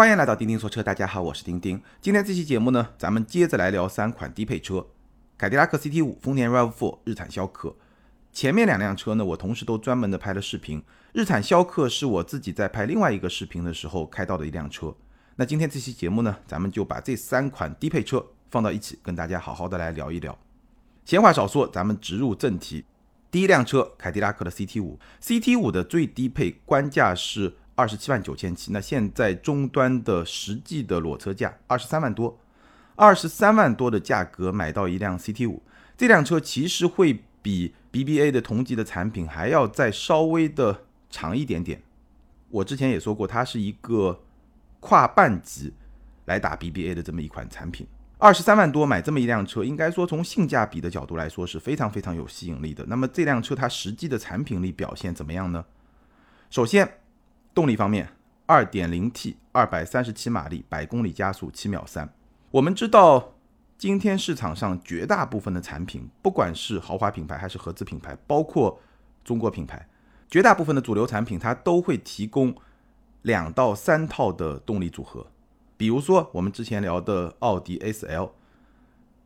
欢迎来到钉钉说车，大家好，我是钉钉。今天这期节目呢，咱们接着来聊三款低配车：凯迪拉克 CT5、丰田 RAV4、日产逍客。前面两辆车呢，我同时都专门的拍了视频。日产逍客是我自己在拍另外一个视频的时候开到的一辆车。那今天这期节目呢，咱们就把这三款低配车放到一起，跟大家好好的来聊一聊。闲话少说，咱们直入正题。第一辆车，凯迪拉克的 CT5，CT5 的最低配官价是二十七万九千七，那现在终端的实际的裸车价二十三万多，二十三万多的价格买到一辆 CT5，这辆车其实会比 BBA 的同级的产品还要再稍微的长一点点。我之前也说过，它是一个跨半级来打 BBA 的这么一款产品。二十三万多买这么一辆车，应该说从性价比的角度来说是非常非常有吸引力的。那么这辆车它实际的产品力表现怎么样呢？首先，动力方面，二点零 T，二百三十七马力，百公里加速七秒三。我们知道，今天市场上绝大部分的产品，不管是豪华品牌还是合资品牌，包括中国品牌，绝大部分的主流产品它都会提供两到三套的动力组合。比如说，我们之前聊的奥迪 A4L，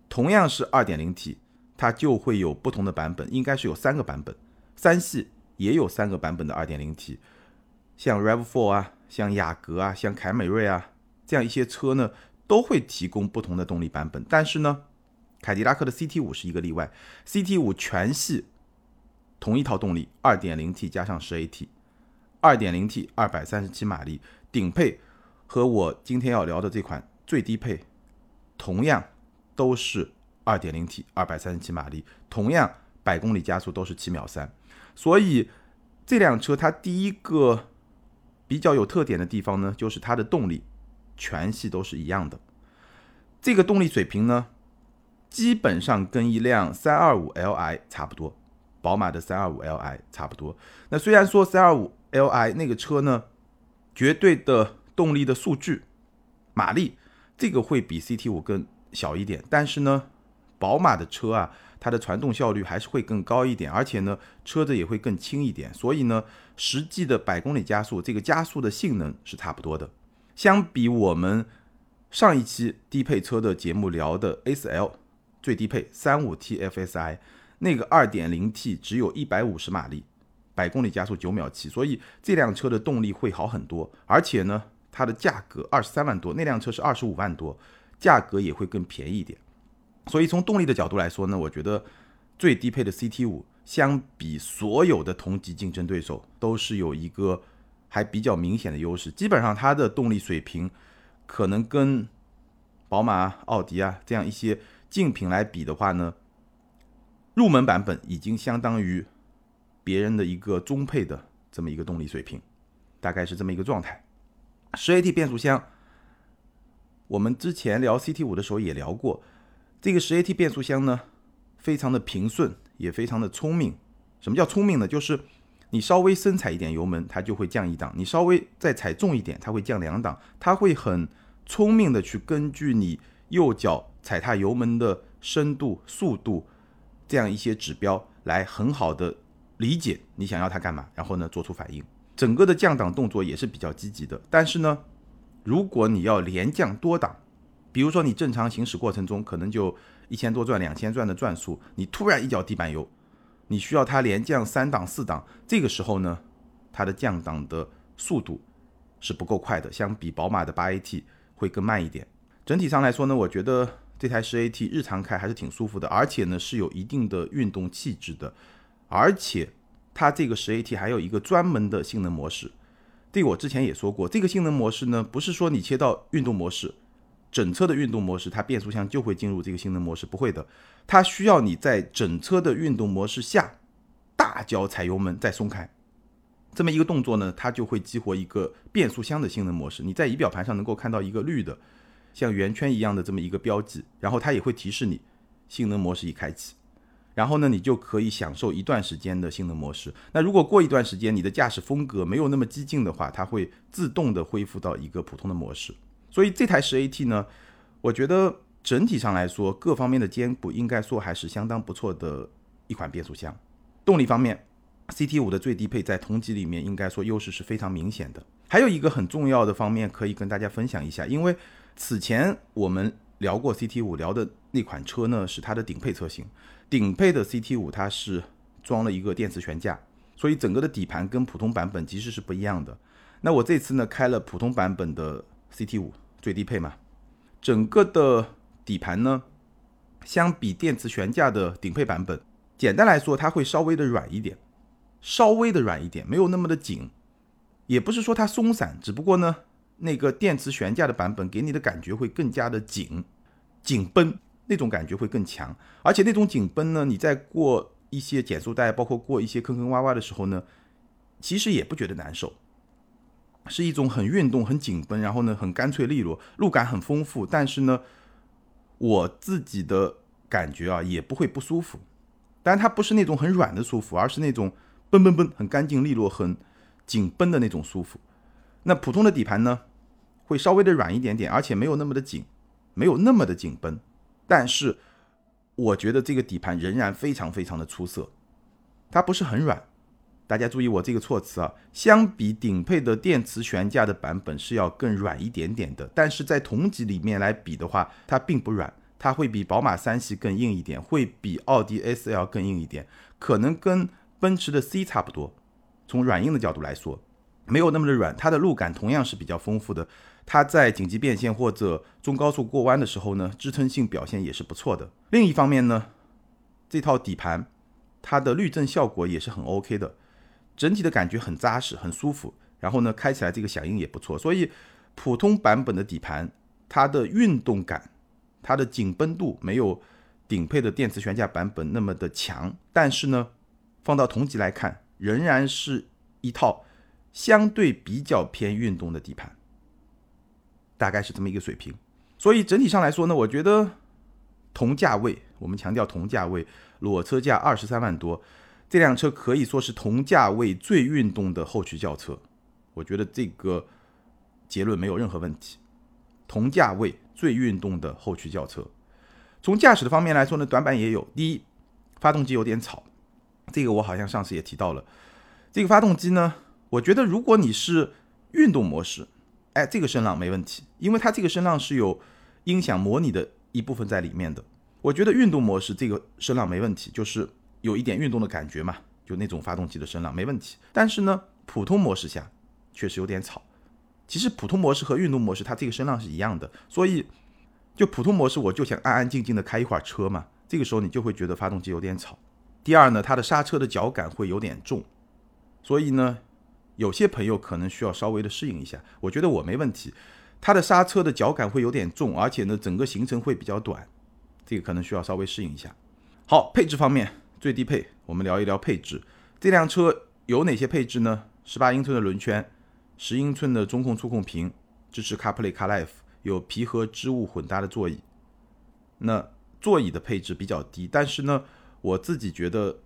同样是 2.0T，它就会有不同的版本，应该是有三个版本。三系也有三个版本的 2.0T，像 Rav4 啊，像雅阁啊，像凯美瑞啊，这样一些车呢，都会提供不同的动力版本。但是呢，凯迪拉克的 CT5 是一个例外，CT5 全系同一套动力，2.0T 加上 10AT，2.0T 237马力，顶配。和我今天要聊的这款最低配，同样都是 2.0T，二百三十七马力，同样百公里加速都是七秒三。所以这辆车它第一个比较有特点的地方呢，就是它的动力全系都是一样的。这个动力水平呢，基本上跟一辆 325Li 差不多，宝马的 325Li 差不多。那虽然说 325Li 那个车呢，绝对的。动力的数据，马力这个会比 CT 五更小一点，但是呢，宝马的车啊，它的传动效率还是会更高一点，而且呢，车子也会更轻一点，所以呢，实际的百公里加速，这个加速的性能是差不多的。相比我们上一期低配车的节目聊的 A4L 最低配三五 TFSI 那个二点零 T 只有一百五十马力，百公里加速九秒七，所以这辆车的动力会好很多，而且呢。它的价格二十三万多，那辆车是二十五万多，价格也会更便宜一点。所以从动力的角度来说呢，我觉得最低配的 CT 五相比所有的同级竞争对手都是有一个还比较明显的优势。基本上它的动力水平可能跟宝马、奥迪啊这样一些竞品来比的话呢，入门版本已经相当于别人的一个中配的这么一个动力水平，大概是这么一个状态。十 AT 变速箱，我们之前聊 CT 五的时候也聊过，这个十 AT 变速箱呢，非常的平顺，也非常的聪明。什么叫聪明呢？就是你稍微深踩一点油门，它就会降一档；你稍微再踩重一点，它会降两档。它会很聪明的去根据你右脚踩踏油门的深度、速度这样一些指标，来很好的理解你想要它干嘛，然后呢做出反应。整个的降档动作也是比较积极的，但是呢，如果你要连降多档，比如说你正常行驶过程中可能就一千多转、两千转的转速，你突然一脚地板油，你需要它连降三档、四档，这个时候呢，它的降档的速度是不够快的，相比宝马的八 AT 会更慢一点。整体上来说呢，我觉得这台十 AT 日常开还是挺舒服的，而且呢是有一定的运动气质的，而且。它这个十 AT 还有一个专门的性能模式，这个我之前也说过。这个性能模式呢，不是说你切到运动模式，整车的运动模式，它变速箱就会进入这个性能模式，不会的。它需要你在整车的运动模式下，大脚踩油门再松开，这么一个动作呢，它就会激活一个变速箱的性能模式。你在仪表盘上能够看到一个绿的，像圆圈一样的这么一个标记，然后它也会提示你性能模式已开启。然后呢，你就可以享受一段时间的性能模式。那如果过一段时间你的驾驶风格没有那么激进的话，它会自动的恢复到一个普通的模式。所以这台十 AT 呢，我觉得整体上来说各方面的兼顾应该说还是相当不错的一款变速箱。动力方面，CT 五的最低配在同级里面应该说优势是非常明显的。还有一个很重要的方面可以跟大家分享一下，因为此前我们聊过 CT 五，聊的那款车呢是它的顶配车型，顶配的 CT 五它是装了一个电磁悬架，所以整个的底盘跟普通版本其实是不一样的。那我这次呢开了普通版本的 CT 五最低配嘛，整个的底盘呢相比电磁悬架的顶配版本，简单来说它会稍微的软一点，稍微的软一点，没有那么的紧。也不是说它松散，只不过呢，那个电磁悬架的版本给你的感觉会更加的紧、紧绷，那种感觉会更强。而且那种紧绷呢，你在过一些减速带，包括过一些坑坑洼洼的时候呢，其实也不觉得难受，是一种很运动、很紧绷，然后呢很干脆利落，路感很丰富。但是呢，我自己的感觉啊，也不会不舒服。但它不是那种很软的舒服，而是那种嘣嘣嘣，很干净利落，很。紧绷的那种舒服，那普通的底盘呢，会稍微的软一点点，而且没有那么的紧，没有那么的紧绷。但是我觉得这个底盘仍然非常非常的出色，它不是很软。大家注意我这个措辞啊，相比顶配的电磁悬架的版本是要更软一点点的。但是在同级里面来比的话，它并不软，它会比宝马三系更硬一点，会比奥迪 S L 更硬一点，可能跟奔驰的 C 差不多。从软硬的角度来说，没有那么的软，它的路感同样是比较丰富的。它在紧急变线或者中高速过弯的时候呢，支撑性表现也是不错的。另一方面呢，这套底盘它的滤震效果也是很 OK 的，整体的感觉很扎实、很舒服。然后呢，开起来这个响应也不错。所以普通版本的底盘，它的运动感、它的紧绷度没有顶配的电磁悬架版本那么的强，但是呢，放到同级来看。仍然是一套相对比较偏运动的底盘，大概是这么一个水平。所以整体上来说呢，我觉得同价位，我们强调同价位，裸车价二十三万多，这辆车可以说是同价位最运动的后驱轿车。我觉得这个结论没有任何问题。同价位最运动的后驱轿车，从驾驶的方面来说呢，短板也有。第一，发动机有点吵。这个我好像上次也提到了，这个发动机呢，我觉得如果你是运动模式，哎，这个声浪没问题，因为它这个声浪是有音响模拟的一部分在里面的。我觉得运动模式这个声浪没问题，就是有一点运动的感觉嘛，就那种发动机的声浪没问题。但是呢，普通模式下确实有点吵。其实普通模式和运动模式它这个声浪是一样的，所以就普通模式我就想安安静静的开一会儿车嘛，这个时候你就会觉得发动机有点吵。第二呢，它的刹车的脚感会有点重，所以呢，有些朋友可能需要稍微的适应一下。我觉得我没问题，它的刹车的脚感会有点重，而且呢，整个行程会比较短，这个可能需要稍微适应一下。好，配置方面，最低配，我们聊一聊配置。这辆车有哪些配置呢？十八英寸的轮圈，十英寸的中控触控屏，支持 CarPlay、CarLife，有皮和织物混搭的座椅。那座椅的配置比较低，但是呢。我自己觉得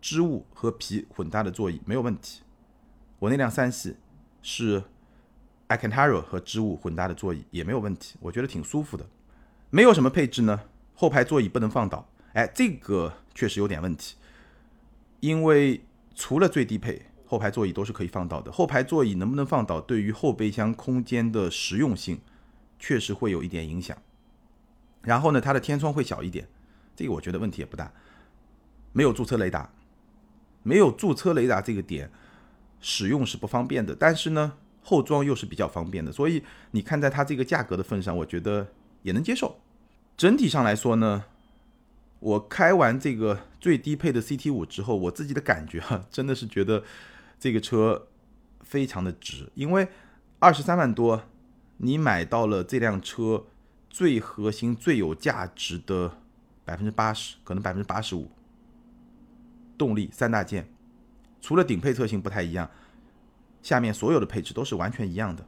织物和皮混搭的座椅没有问题。我那辆三系是 a c a n t a r a 和织物混搭的座椅也没有问题，我觉得挺舒服的。没有什么配置呢？后排座椅不能放倒，哎，这个确实有点问题。因为除了最低配，后排座椅都是可以放倒的。后排座椅能不能放倒，对于后备箱空间的实用性确实会有一点影响。然后呢，它的天窗会小一点，这个我觉得问题也不大。没有驻车雷达，没有驻车雷达这个点使用是不方便的，但是呢，后装又是比较方便的，所以你看在它这个价格的份上，我觉得也能接受。整体上来说呢，我开完这个最低配的 CT 五之后，我自己的感觉哈，真的是觉得这个车非常的值，因为二十三万多，你买到了这辆车最核心、最有价值的百分之八十，可能百分之八十五。动力三大件，除了顶配车型不太一样，下面所有的配置都是完全一样的，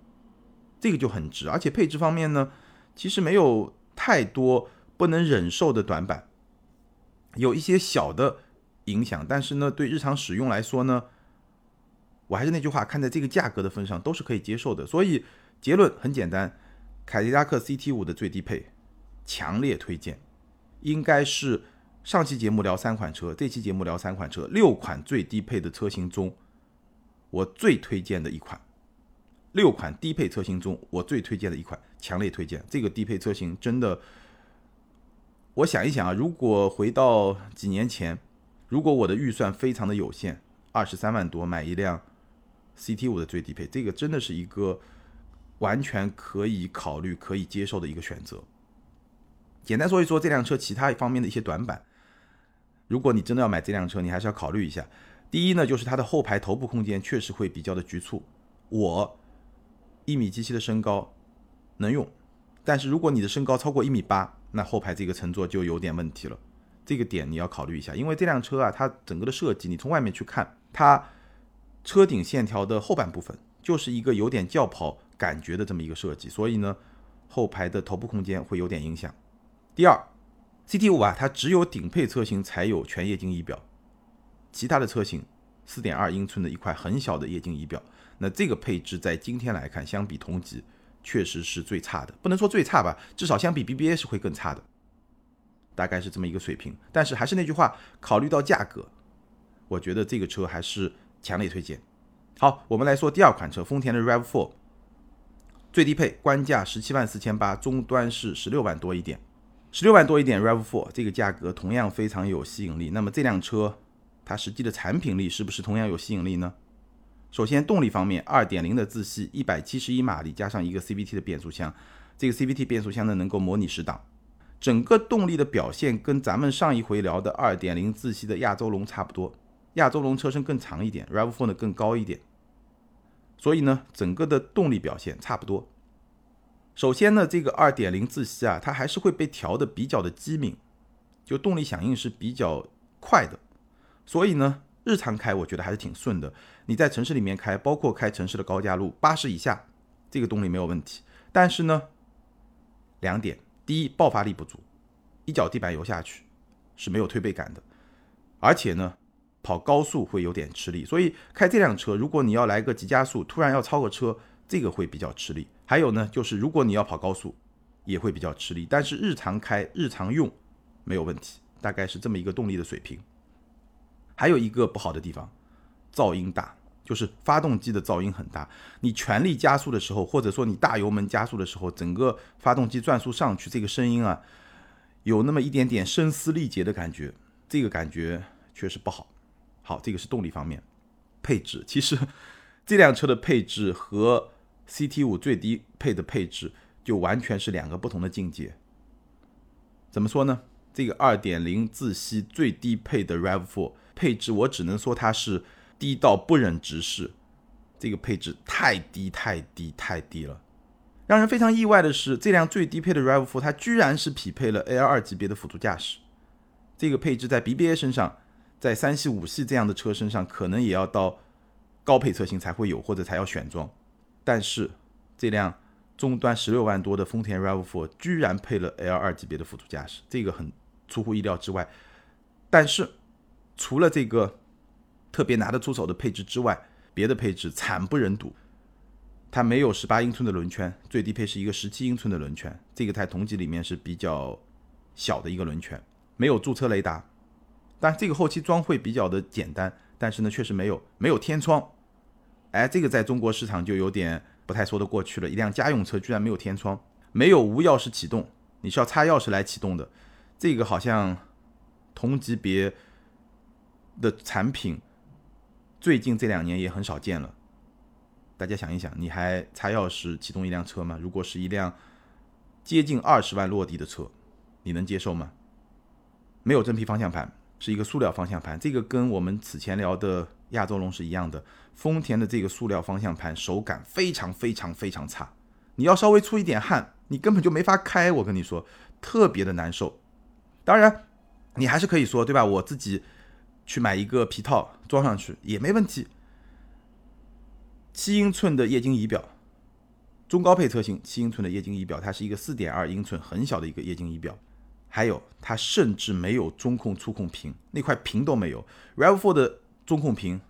这个就很值。而且配置方面呢，其实没有太多不能忍受的短板，有一些小的影响，但是呢，对日常使用来说呢，我还是那句话，看在这个价格的份上，都是可以接受的。所以结论很简单，凯迪拉克 CT 五的最低配，强烈推荐，应该是。上期节目聊三款车，这期节目聊三款车，六款最低配的车型中，我最推荐的一款，六款低配车型中我最推荐的一款，强烈推荐。这个低配车型真的，我想一想啊，如果回到几年前，如果我的预算非常的有限，二十三万多买一辆 CT 五的最低配，这个真的是一个完全可以考虑、可以接受的一个选择。简单说一说这辆车其他方面的一些短板。如果你真的要买这辆车，你还是要考虑一下。第一呢，就是它的后排头部空间确实会比较的局促。我一米七七的身高能用，但是如果你的身高超过一米八，那后排这个乘坐就有点问题了。这个点你要考虑一下，因为这辆车啊，它整个的设计，你从外面去看，它车顶线条的后半部分就是一个有点轿跑感觉的这么一个设计，所以呢，后排的头部空间会有点影响。第二。CT 五啊，它只有顶配车型才有全液晶仪表，其他的车型四点二英寸的一块很小的液晶仪表，那这个配置在今天来看，相比同级确实是最差的，不能说最差吧，至少相比 BBA 是会更差的，大概是这么一个水平。但是还是那句话，考虑到价格，我觉得这个车还是强烈推荐。好，我们来说第二款车，丰田的 RAV4，最低配官价十七万四千八，终端是十六万多一点。十六万多一点，RAV4 这个价格同样非常有吸引力。那么这辆车它实际的产品力是不是同样有吸引力呢？首先动力方面，二点零的自吸，一百七十一马力加上一个 CVT 的变速箱，这个 CVT 变速箱呢能够模拟十档，整个动力的表现跟咱们上一回聊的二点零自吸的亚洲龙差不多。亚洲龙车身更长一点，RAV4 呢更高一点，所以呢整个的动力表现差不多。首先呢，这个二点零自吸啊，它还是会被调的比较的机敏，就动力响应是比较快的，所以呢，日常开我觉得还是挺顺的。你在城市里面开，包括开城市的高架路，八十以下，这个动力没有问题。但是呢，两点，第一，爆发力不足，一脚地板油下去是没有推背感的，而且呢，跑高速会有点吃力。所以开这辆车，如果你要来个急加速，突然要超个车。这个会比较吃力，还有呢，就是如果你要跑高速，也会比较吃力。但是日常开、日常用没有问题，大概是这么一个动力的水平。还有一个不好的地方，噪音大，就是发动机的噪音很大。你全力加速的时候，或者说你大油门加速的时候，整个发动机转速上去，这个声音啊，有那么一点点声嘶力竭的感觉，这个感觉确实不好。好，这个是动力方面，配置其实这辆车的配置和 CT 五最低配的配置就完全是两个不同的境界。怎么说呢？这个2.0自吸最低配的 RAV4 配置，我只能说它是低到不忍直视。这个配置太低太低太低了。让人非常意外的是，这辆最低配的 RAV4 它居然是匹配了 L2 级别的辅助驾驶。这个配置在 BBA 身上，在三系、五系这样的车身上，可能也要到高配车型才会有，或者才要选装。但是这辆终端十六万多的丰田 RAV4 居然配了 L2 级别的辅助驾驶，这个很出乎意料之外。但是除了这个特别拿得出手的配置之外，别的配置惨不忍睹。它没有十八英寸的轮圈，最低配是一个十七英寸的轮圈，这个在同级里面是比较小的一个轮圈。没有驻车雷达，但这个后期装会比较的简单，但是呢确实没有没有天窗。哎，这个在中国市场就有点不太说得过去了。一辆家用车居然没有天窗，没有无钥匙启动，你是要插钥匙来启动的。这个好像同级别的产品最近这两年也很少见了。大家想一想，你还插钥匙启动一辆车吗？如果是一辆接近二十万落地的车，你能接受吗？没有真皮方向盘，是一个塑料方向盘。这个跟我们此前聊的。亚洲龙是一样的，丰田的这个塑料方向盘手感非常非常非常差，你要稍微出一点汗，你根本就没法开。我跟你说，特别的难受。当然，你还是可以说，对吧？我自己去买一个皮套装上去也没问题。七英寸的液晶仪表，中高配车型七英寸的液晶仪表，它是一个四点二英寸很小的一个液晶仪表，还有它甚至没有中控触控屏，那块屏都没有。Rav4 的。中控屏，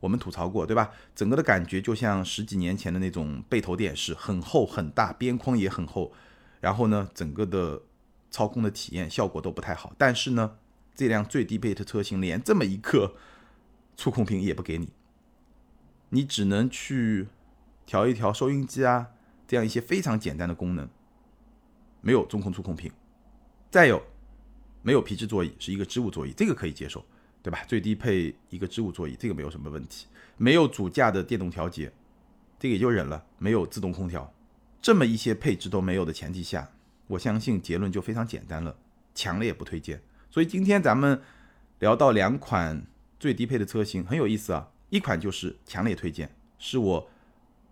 我们吐槽过，对吧？整个的感觉就像十几年前的那种背投电视，很厚很大，边框也很厚。然后呢，整个的操控的体验效果都不太好。但是呢，这辆最低配的车型连这么一个触控屏也不给你，你只能去调一调收音机啊，这样一些非常简单的功能，没有中控触控屏。再有，没有皮质座椅，是一个织物座椅，这个可以接受，对吧？最低配一个织物座椅，这个没有什么问题。没有主驾的电动调节，这个也就忍了。没有自动空调，这么一些配置都没有的前提下，我相信结论就非常简单了，强烈不推荐。所以今天咱们聊到两款最低配的车型，很有意思啊。一款就是强烈推荐，是我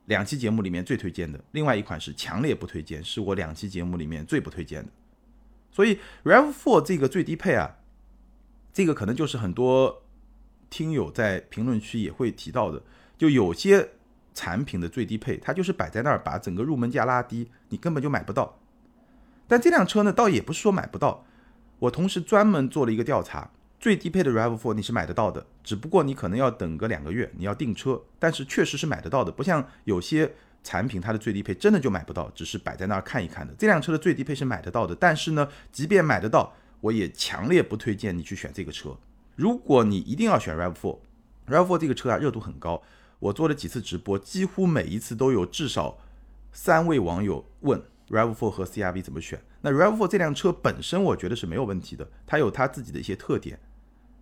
两期节目里面最推荐的；另外一款是强烈不推荐，是我两期节目里面最不推荐的。所以 Rav4 这个最低配啊，这个可能就是很多听友在评论区也会提到的，就有些产品的最低配，它就是摆在那儿，把整个入门价拉低，你根本就买不到。但这辆车呢，倒也不是说买不到，我同时专门做了一个调查，最低配的 Rav4 你是买得到的，只不过你可能要等个两个月，你要订车，但是确实是买得到的，不像有些。产品它的最低配真的就买不到，只是摆在那儿看一看的。这辆车的最低配是买得到的，但是呢，即便买得到，我也强烈不推荐你去选这个车。如果你一定要选 Rav4，Rav4 这个车啊热度很高，我做了几次直播，几乎每一次都有至少三位网友问 Rav4 和 CRV 怎么选。那 Rav4 这辆车本身我觉得是没有问题的，它有它自己的一些特点，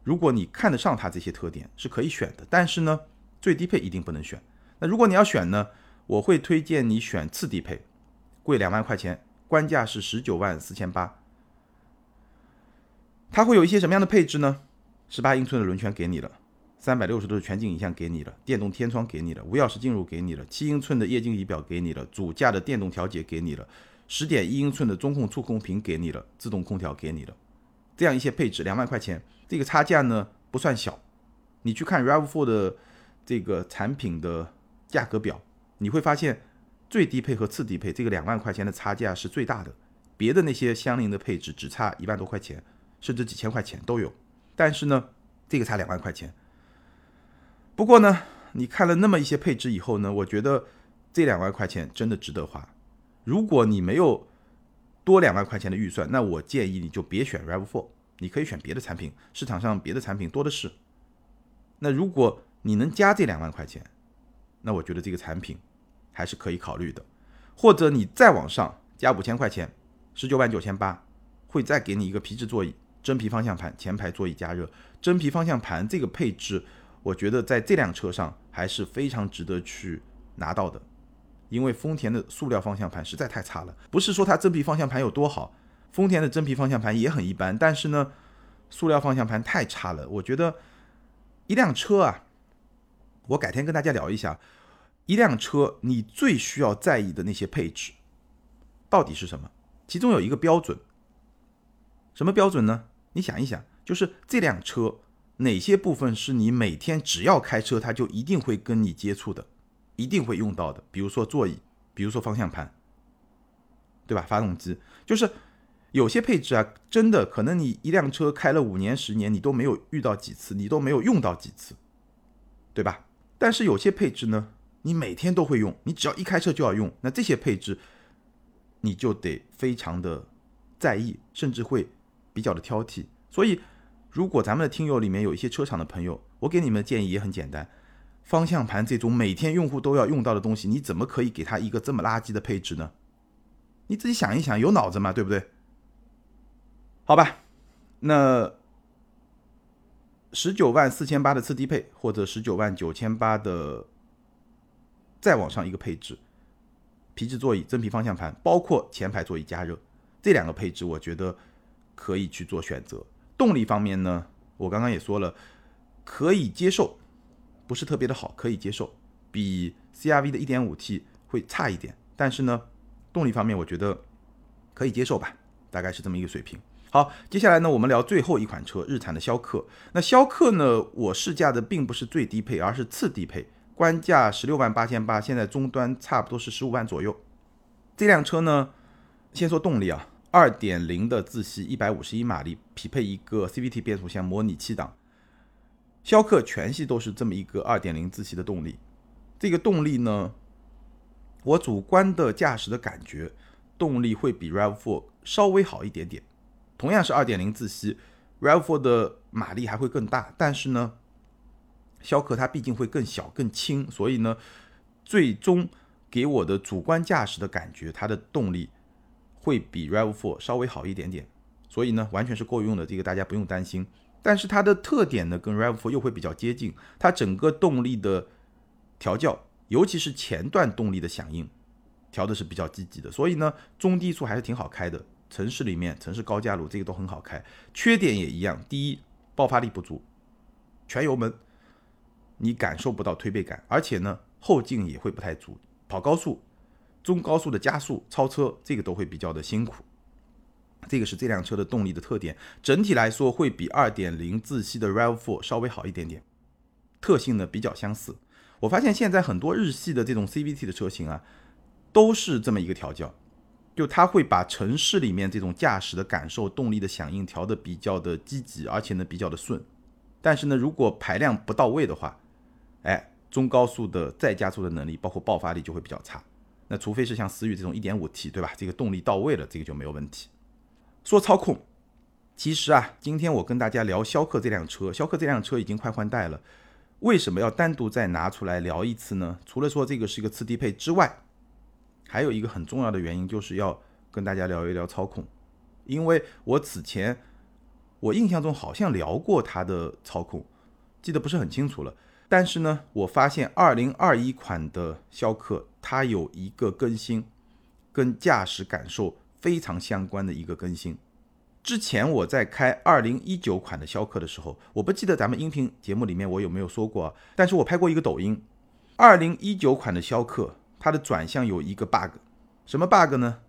如果你看得上它这些特点是可以选的。但是呢，最低配一定不能选。那如果你要选呢？我会推荐你选次低配，贵两万块钱，官价是十九万四千八。它会有一些什么样的配置呢？十八英寸的轮圈给你了，三百六十度全景影像给你了，电动天窗给你了，无钥匙进入给你了，七英寸的液晶仪表给你了，主驾的电动调节给你了，十点一英寸的中控触控屏给你了，自动空调给你了。这样一些配置，两万块钱，这个差价呢不算小。你去看 Rav4 的这个产品的价格表。你会发现，最低配和次低配这个两万块钱的差价是最大的，别的那些相邻的配置只差一万多块钱，甚至几千块钱都有。但是呢，这个差两万块钱。不过呢，你看了那么一些配置以后呢，我觉得这两万块钱真的值得花。如果你没有多两万块钱的预算，那我建议你就别选 Rav4，你可以选别的产品，市场上别的产品多的是。那如果你能加这两万块钱，那我觉得这个产品还是可以考虑的，或者你再往上加五千块钱，十九万九千八，会再给你一个皮质座椅、真皮方向盘、前排座椅加热、真皮方向盘这个配置，我觉得在这辆车上还是非常值得去拿到的，因为丰田的塑料方向盘实在太差了。不是说它真皮方向盘有多好，丰田的真皮方向盘也很一般，但是呢，塑料方向盘太差了。我觉得一辆车啊，我改天跟大家聊一下。一辆车，你最需要在意的那些配置到底是什么？其中有一个标准，什么标准呢？你想一想，就是这辆车哪些部分是你每天只要开车，它就一定会跟你接触的，一定会用到的。比如说座椅，比如说方向盘，对吧？发动机，就是有些配置啊，真的可能你一辆车开了五年、十年，你都没有遇到几次，你都没有用到几次，对吧？但是有些配置呢？你每天都会用，你只要一开车就要用，那这些配置你就得非常的在意，甚至会比较的挑剔。所以，如果咱们的听友里面有一些车厂的朋友，我给你们的建议也很简单：方向盘这种每天用户都要用到的东西，你怎么可以给他一个这么垃圾的配置呢？你自己想一想，有脑子吗？对不对？好吧，那十九万四千八的次低配，或者十九万九千八的。再往上一个配置，皮质座椅、真皮方向盘，包括前排座椅加热，这两个配置我觉得可以去做选择。动力方面呢，我刚刚也说了，可以接受，不是特别的好，可以接受，比 CRV 的 1.5T 会差一点，但是呢，动力方面我觉得可以接受吧，大概是这么一个水平。好，接下来呢，我们聊最后一款车，日产的逍客。那逍客呢，我试驾的并不是最低配，而是次低配。官价十六万八千八，现在终端差不多是十五万左右。这辆车呢，先说动力啊，二点零的自吸，一百五十一马力，匹配一个 CVT 变速箱模拟七档。逍客全系都是这么一个二点零自吸的动力。这个动力呢，我主观的驾驶的感觉，动力会比 Rav4 稍微好一点点。同样是二点零自吸，Rav4 的马力还会更大，但是呢。逍客它毕竟会更小更轻，所以呢，最终给我的主观驾驶的感觉，它的动力会比 RAV4 稍微好一点点，所以呢，完全是够用的，这个大家不用担心。但是它的特点呢，跟 RAV4 又会比较接近，它整个动力的调教，尤其是前段动力的响应，调的是比较积极的，所以呢，中低速还是挺好开的。城市里面，城市高架路这个都很好开。缺点也一样，第一，爆发力不足，全油门你感受不到推背感，而且呢，后劲也会不太足。跑高速、中高速的加速、超车，这个都会比较的辛苦。这个是这辆车的动力的特点，整体来说会比2.0自吸的 RAV4 稍微好一点点，特性呢比较相似。我发现现在很多日系的这种 CVT 的车型啊，都是这么一个调教，就它会把城市里面这种驾驶的感受、动力的响应调的比较的积极，而且呢比较的顺。但是呢，如果排量不到位的话，哎。中高速的再加速的能力，包括爆发力就会比较差。那除非是像思域这种 1.5T，对吧？这个动力到位了，这个就没有问题。说操控，其实啊，今天我跟大家聊逍客这辆车，逍客这辆车已经快换代了。为什么要单独再拿出来聊一次呢？除了说这个是一个次低配之外，还有一个很重要的原因，就是要跟大家聊一聊操控。因为我此前我印象中好像聊过它的操控，记得不是很清楚了。但是呢，我发现二零二一款的逍客它有一个更新，跟驾驶感受非常相关的一个更新。之前我在开二零一九款的逍客的时候，我不记得咱们音频节目里面我有没有说过，但是我拍过一个抖音。二零一九款的逍客它的转向有一个 bug，什么 bug 呢？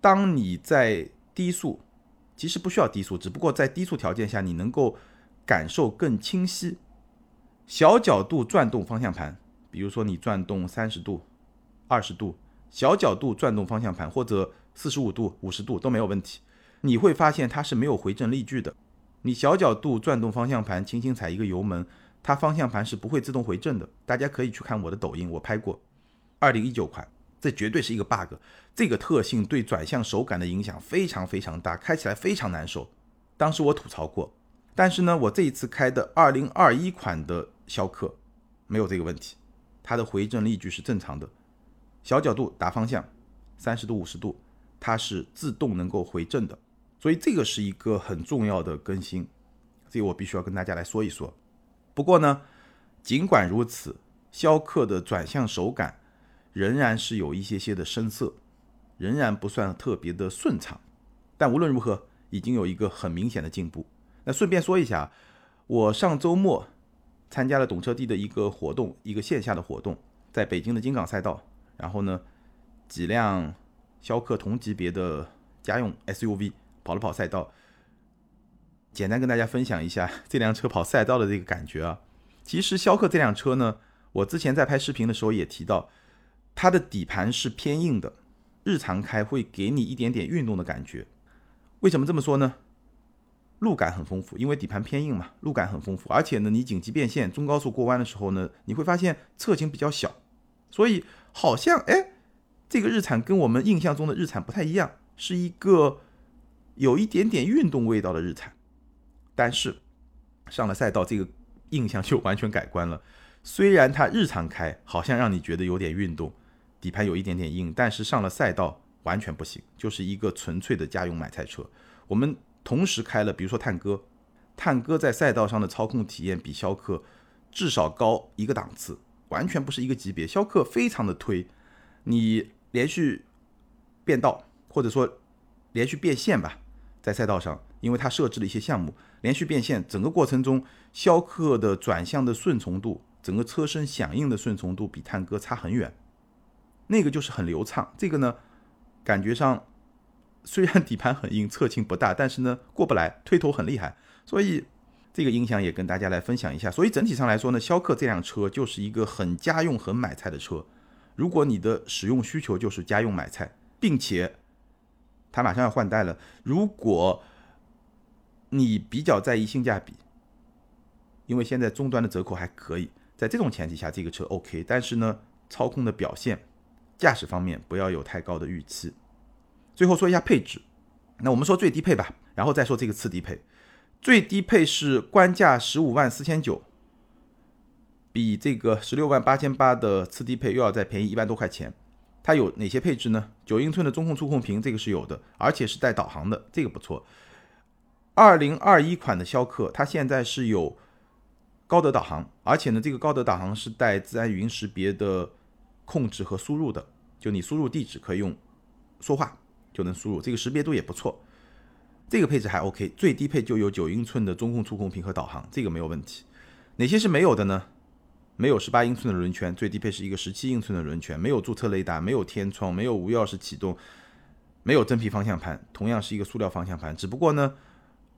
当你在低速，其实不需要低速，只不过在低速条件下你能够感受更清晰。小角度转动方向盘，比如说你转动三十度、二十度，小角度转动方向盘或者四十五度、五十度都没有问题。你会发现它是没有回正力矩的。你小角度转动方向盘，轻轻踩一个油门，它方向盘是不会自动回正的。大家可以去看我的抖音，我拍过。二零一九款，这绝对是一个 bug。这个特性对转向手感的影响非常非常大，开起来非常难受。当时我吐槽过，但是呢，我这一次开的二零二一款的。逍客没有这个问题，它的回正力矩是正常的，小角度打方向，三十度五十度，它是自动能够回正的，所以这个是一个很重要的更新，这个我必须要跟大家来说一说。不过呢，尽管如此，逍客的转向手感仍然是有一些些的生涩，仍然不算特别的顺畅，但无论如何，已经有一个很明显的进步。那顺便说一下，我上周末。参加了懂车帝的一个活动，一个线下的活动，在北京的金港赛道。然后呢，几辆逍客同级别的家用 SUV 跑了跑赛道。简单跟大家分享一下这辆车跑赛道的这个感觉啊。其实逍客这辆车呢，我之前在拍视频的时候也提到，它的底盘是偏硬的，日常开会给你一点点运动的感觉。为什么这么说呢？路感很丰富，因为底盘偏硬嘛，路感很丰富。而且呢，你紧急变线、中高速过弯的时候呢，你会发现侧倾比较小，所以好像哎，这个日产跟我们印象中的日产不太一样，是一个有一点点运动味道的日产。但是上了赛道，这个印象就完全改观了。虽然它日常开好像让你觉得有点运动，底盘有一点点硬，但是上了赛道完全不行，就是一个纯粹的家用买菜车。我们。同时开了，比如说探戈，探戈在赛道上的操控体验比逍客至少高一个档次，完全不是一个级别。逍客非常的推，你连续变道或者说连续变线吧，在赛道上，因为它设置了一些项目，连续变线，整个过程中逍客的转向的顺从度，整个车身响应的顺从度比探戈差很远，那个就是很流畅。这个呢，感觉上。虽然底盘很硬，侧倾不大，但是呢过不来，推头很厉害，所以这个音响也跟大家来分享一下。所以整体上来说呢，逍客这辆车就是一个很家用、很买菜的车。如果你的使用需求就是家用买菜，并且它马上要换代了，如果你比较在意性价比，因为现在终端的折扣还可以，在这种前提下，这个车 OK。但是呢，操控的表现、驾驶方面不要有太高的预期。最后说一下配置，那我们说最低配吧，然后再说这个次低配。最低配是官价十五万四千九，比这个十六万八千八的次低配又要再便宜一万多块钱。它有哪些配置呢？九英寸的中控触控屏，这个是有的，而且是带导航的，这个不错。二零二一款的逍客，它现在是有高德导航，而且呢，这个高德导航是带自然语音识别的控制和输入的，就你输入地址可以用说话就能输入，这个识别度也不错。这个配置还 OK，最低配就有九英寸的中控触控屏和导航，这个没有问题。哪些是没有的呢？没有十八英寸的轮圈，最低配是一个十七英寸的轮圈，没有驻车雷达，没有天窗，没有无钥匙启动，没有真皮方向盘，同样是一个塑料方向盘，只不过呢。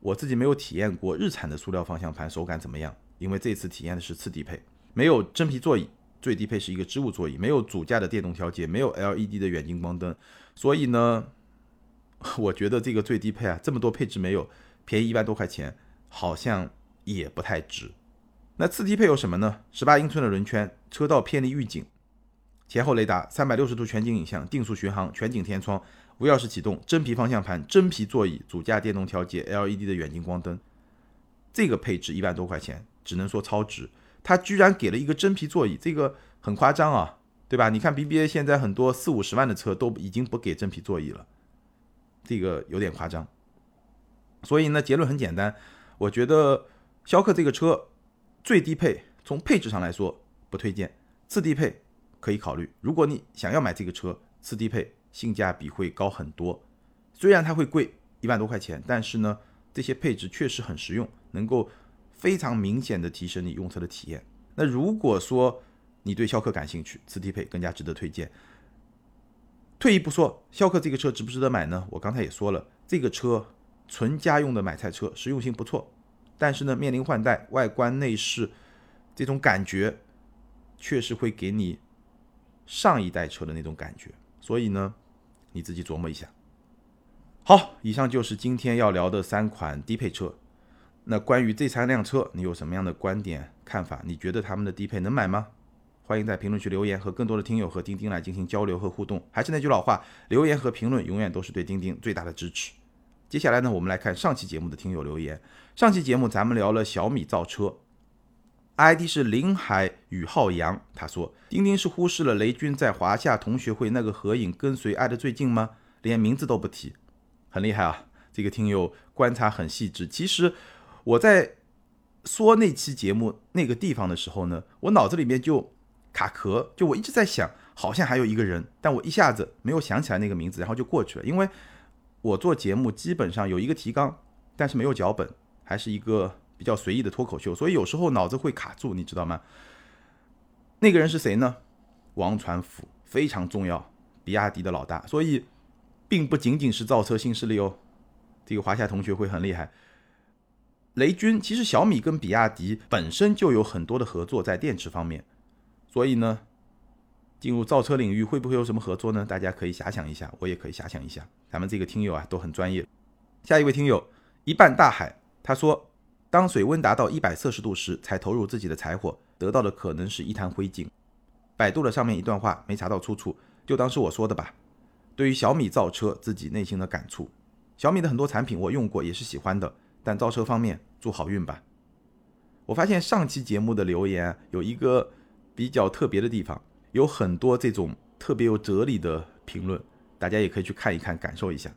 我自己没有体验过日产的塑料方向盘手感怎么样，因为这次体验的是次低配，没有真皮座椅，最低配是一个织物座椅，没有主驾的电动调节，没有 LED 的远近光灯，所以呢，我觉得这个最低配啊，这么多配置没有，便宜一万多块钱，好像也不太值。那次低配有什么呢？十八英寸的轮圈，车道偏离预警，前后雷达，三百六十度全景影像，定速巡航，全景天窗。无钥匙启动，真皮方向盘，真皮座椅，主驾电动调节，LED 的远近光灯，这个配置一万多块钱，只能说超值。它居然给了一个真皮座椅，这个很夸张啊，对吧？你看 BBA 现在很多四五十万的车都已经不给真皮座椅了，这个有点夸张。所以呢，结论很简单，我觉得逍客这个车最低配从配置上来说不推荐，次低配可以考虑。如果你想要买这个车，次低配。性价比会高很多，虽然它会贵一万多块钱，但是呢，这些配置确实很实用，能够非常明显的提升你用车的体验。那如果说你对逍客感兴趣，次低配更加值得推荐。退一步说，逍客这个车值不值得买呢？我刚才也说了，这个车纯家用的买菜车，实用性不错，但是呢，面临换代，外观内饰这种感觉，确实会给你上一代车的那种感觉，所以呢。你自己琢磨一下。好，以上就是今天要聊的三款低配车。那关于这三辆车，你有什么样的观点看法？你觉得他们的低配能买吗？欢迎在评论区留言，和更多的听友和钉钉来进行交流和互动。还是那句老话，留言和评论永远都是对钉钉最大的支持。接下来呢，我们来看上期节目的听友留言。上期节目咱们聊了小米造车。ID 是林海宇浩洋，他说：“钉钉是忽视了雷军在华夏同学会那个合影跟随爱的最近吗？连名字都不提，很厉害啊！这个听友观察很细致。其实我在说那期节目那个地方的时候呢，我脑子里面就卡壳，就我一直在想，好像还有一个人，但我一下子没有想起来那个名字，然后就过去了。因为我做节目基本上有一个提纲，但是没有脚本，还是一个。”比较随意的脱口秀，所以有时候脑子会卡住，你知道吗？那个人是谁呢？王传福非常重要，比亚迪的老大，所以并不仅仅是造车新势力哦。这个华夏同学会很厉害。雷军其实小米跟比亚迪本身就有很多的合作在电池方面，所以呢，进入造车领域会不会有什么合作呢？大家可以遐想一下，我也可以遐想一下。咱们这个听友啊都很专业。下一位听友一半大海，他说。当水温达到一百摄氏度时，才投入自己的柴火，得到的可能是一滩灰烬。百度了上面一段话，没查到出处，就当是我说的吧。对于小米造车，自己内心的感触。小米的很多产品我用过，也是喜欢的，但造车方面，祝好运吧。我发现上期节目的留言有一个比较特别的地方，有很多这种特别有哲理的评论，大家也可以去看一看，感受一下。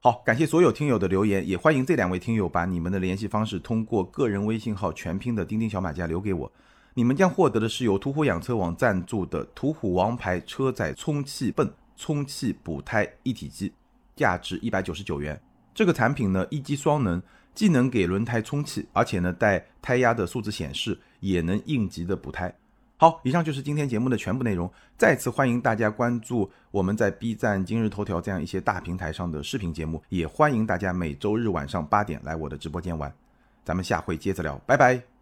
好，感谢所有听友的留言，也欢迎这两位听友把你们的联系方式通过个人微信号全拼的钉钉小马甲留给我，你们将获得的是由途虎养车网赞助的途虎王牌车载充气泵充气补胎一体机，价值一百九十九元。这个产品呢一机双能，既能给轮胎充气，而且呢带胎压的数字显示，也能应急的补胎。好，以上就是今天节目的全部内容。再次欢迎大家关注我们在 B 站、今日头条这样一些大平台上的视频节目，也欢迎大家每周日晚上八点来我的直播间玩。咱们下回接着聊，拜拜。